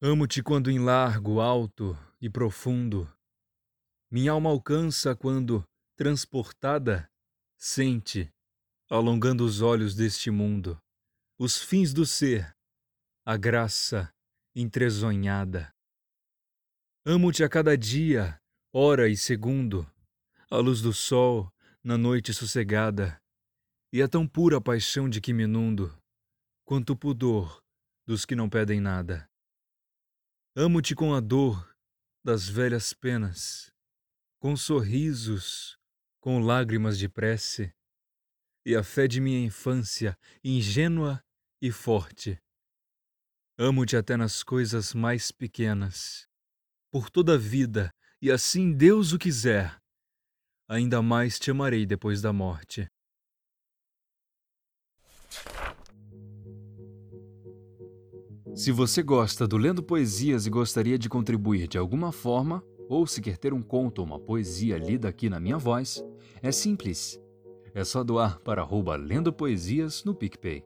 Amo-te quando em largo, alto e profundo minha alma alcança quando, transportada, sente, alongando os olhos deste mundo, os fins do ser, a graça entrezonhada. Amo-te a cada dia, hora e segundo, a luz do sol na noite sossegada, e a tão pura paixão de que me inundo, quanto o pudor dos que não pedem nada. Amo-te com a dor das velhas penas, com sorrisos, com lágrimas de prece, e a fé de minha infância, ingênua e forte. Amo-te até nas coisas mais pequenas, por toda a vida, e assim Deus o quiser, ainda mais te amarei depois da morte. Se você gosta do Lendo Poesias e gostaria de contribuir de alguma forma, ou se quer ter um conto ou uma poesia lida aqui na minha voz, é simples. É só doar para arroba Lendo Poesias no PicPay.